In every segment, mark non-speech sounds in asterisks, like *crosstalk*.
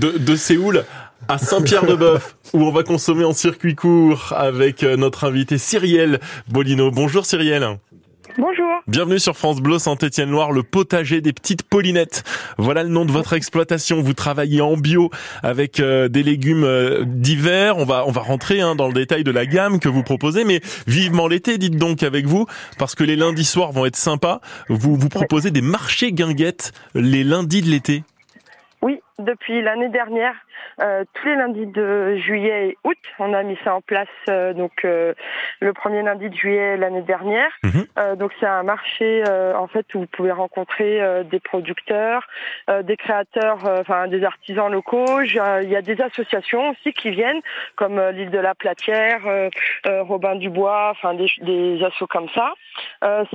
de, de Séoul à Saint-Pierre-de-Bœuf, *laughs* où on va consommer en circuit court avec euh, notre invité Cyrielle Bolino. Bonjour Cyrielle. Bonjour. Bienvenue sur France Bleu Saint-Étienne-Loire, le potager des petites Paulinettes. Voilà le nom de votre exploitation. Vous travaillez en bio avec euh, des légumes euh, divers. On va on va rentrer hein, dans le détail de la gamme que vous proposez, mais vivement l'été, dites donc avec vous, parce que les lundis soirs vont être sympas. Vous vous proposez des marchés guinguettes les lundis de l'été. Depuis l'année dernière, euh, tous les lundis de juillet et août, on a mis ça en place euh, donc euh, le premier lundi de juillet l'année dernière. Mhm. donc c'est un marché en fait où vous pouvez rencontrer des producteurs, des créateurs, enfin des artisans locaux. Il y a des associations aussi qui viennent comme l'île de la Platière, Robin Dubois, enfin des, des assos comme ça.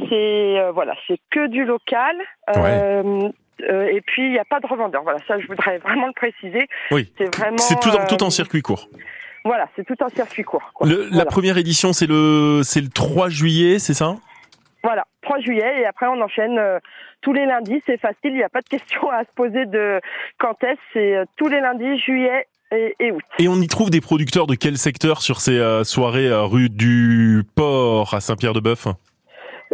c'est voilà, c'est que du local. Euh, et puis il n'y a pas de revendeur. Voilà, ça je voudrais vraiment le préciser. Oui. C'est vraiment. C'est tout en, tout en euh, circuit court. Voilà, c'est tout en circuit court. Quoi. Le, Voilà. La première édition, c'est le c'est le 3 juillet, c'est ça? Voilà, 3 juillet et après on enchaîne euh, tous les lundis. C'est facile, il n'y a pas de question à se poser de quand est-ce. C'est euh, tous les lundis, juillet et, et août. Et on y trouve des producteurs de quel secteur sur ces soirées rue du Port à Saint-Pierre-de-Bœuf?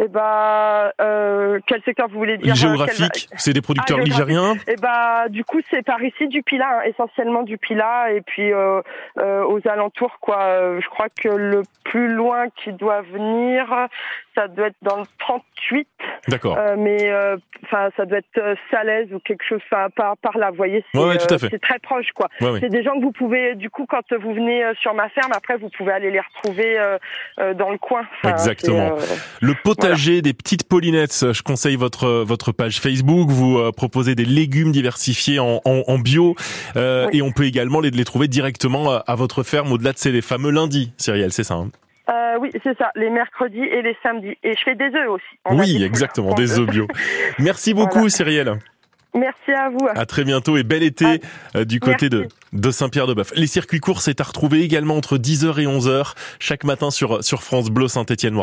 Bah, euh, quel secteur vous voulez dire euh, Géographique, c'est des producteurs Ah, ligériens Et bah, du coup, c'est par ici du Pilat, hein, essentiellement du Pilat, et puis euh, euh, aux alentours, quoi. Euh, je crois que le plus loin qui doit venir, ça doit être dans le 38, D'accord. euh, mais euh, enfin, ça doit être euh, Salaise ou quelque chose, par, par là. Vous voyez, c'est Ouais, ouais, tout à fait. c'est très proche, quoi. Ouais. C'est des gens que vous pouvez, du coup, quand vous venez sur ma ferme, après, vous pouvez aller les retrouver dans le coin. Enfin, Exactement. Le potager des petites Paulinettes, je conseille votre votre page Facebook. Vous euh, proposez des légumes diversifiés en, en, en bio euh, Oui. et on peut également les, les trouver directement à, votre ferme au-delà de ces fameux lundis. Cyrielle, c'est ça hein? Euh, oui, c'est ça, les mercredis et les samedis. Et je fais des œufs aussi. On Oui, exactement, des œufs bio. Merci *laughs* beaucoup, Voilà. Cyrielle. Merci à vous. À très bientôt et bel été euh, du côté de, merci. de Saint-Pierre-de-Bœuf. Les circuits courts, c'est à retrouver également entre 10h et 11h chaque matin sur, sur France Bleu Saint-Étienne.